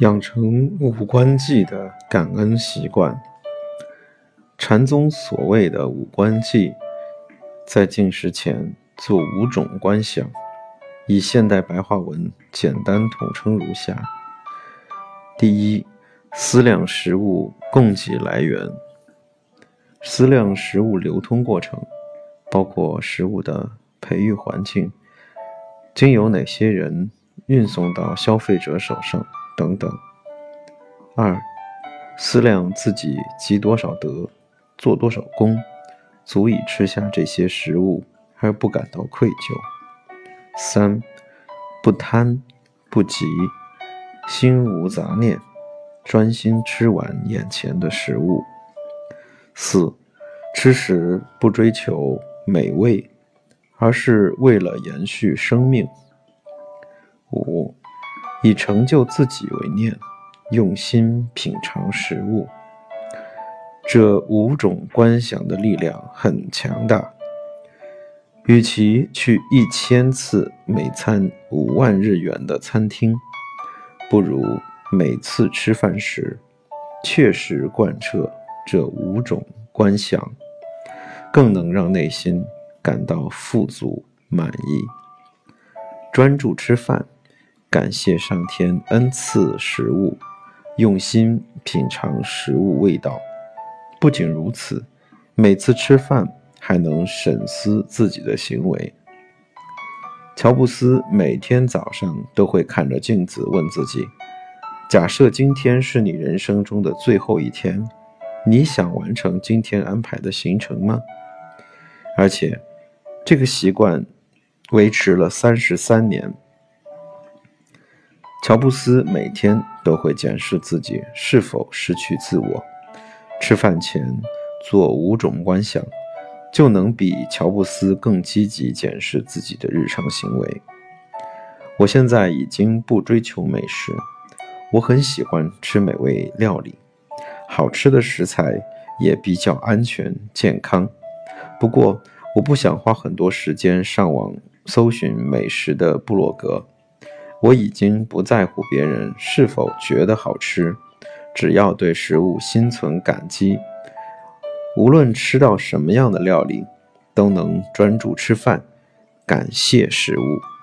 养成五官记的感恩习惯。禅宗所谓的五官记，在进食前做五种观想，以现代白话文简单统称如下：第一，思量食物供给来源，思量食物流通过程，包括食物的培育环境，经由哪些人运送到消费者手上。等等。二，思量自己积多少德，做多少功，足以吃下这些食物而不感到愧疚。三，不贪，不急，心无杂念，专心吃完眼前的食物。四，吃时不追求美味，而是为了延续生命。五。以成就自己为念，用心品尝食物。这五种观想的力量很强大。与其去一千次每餐五万日元的餐厅，不如每次吃饭时确实贯彻这五种观想，更能让内心感到富足满意。专注吃饭。感谢上天恩赐食物，用心品尝食物味道。不仅如此，每次吃饭还能审思自己的行为。乔布斯每天早上都会看着镜子问自己：假设今天是你人生中的最后一天，你想完成今天安排的行程吗？而且，这个习惯维持了三十三年。乔布斯每天都会检视自己是否失去自我。吃饭前做五种观想，就能比乔布斯更积极检视自己的日常行为。我现在已经不追求美食，我很喜欢吃美味料理，好吃的食材也比较安全健康。不过，我不想花很多时间上网搜寻美食的部落格。我已经不在乎别人是否觉得好吃，只要对食物心存感激，无论吃到什么样的料理，都能专注吃饭，感谢食物。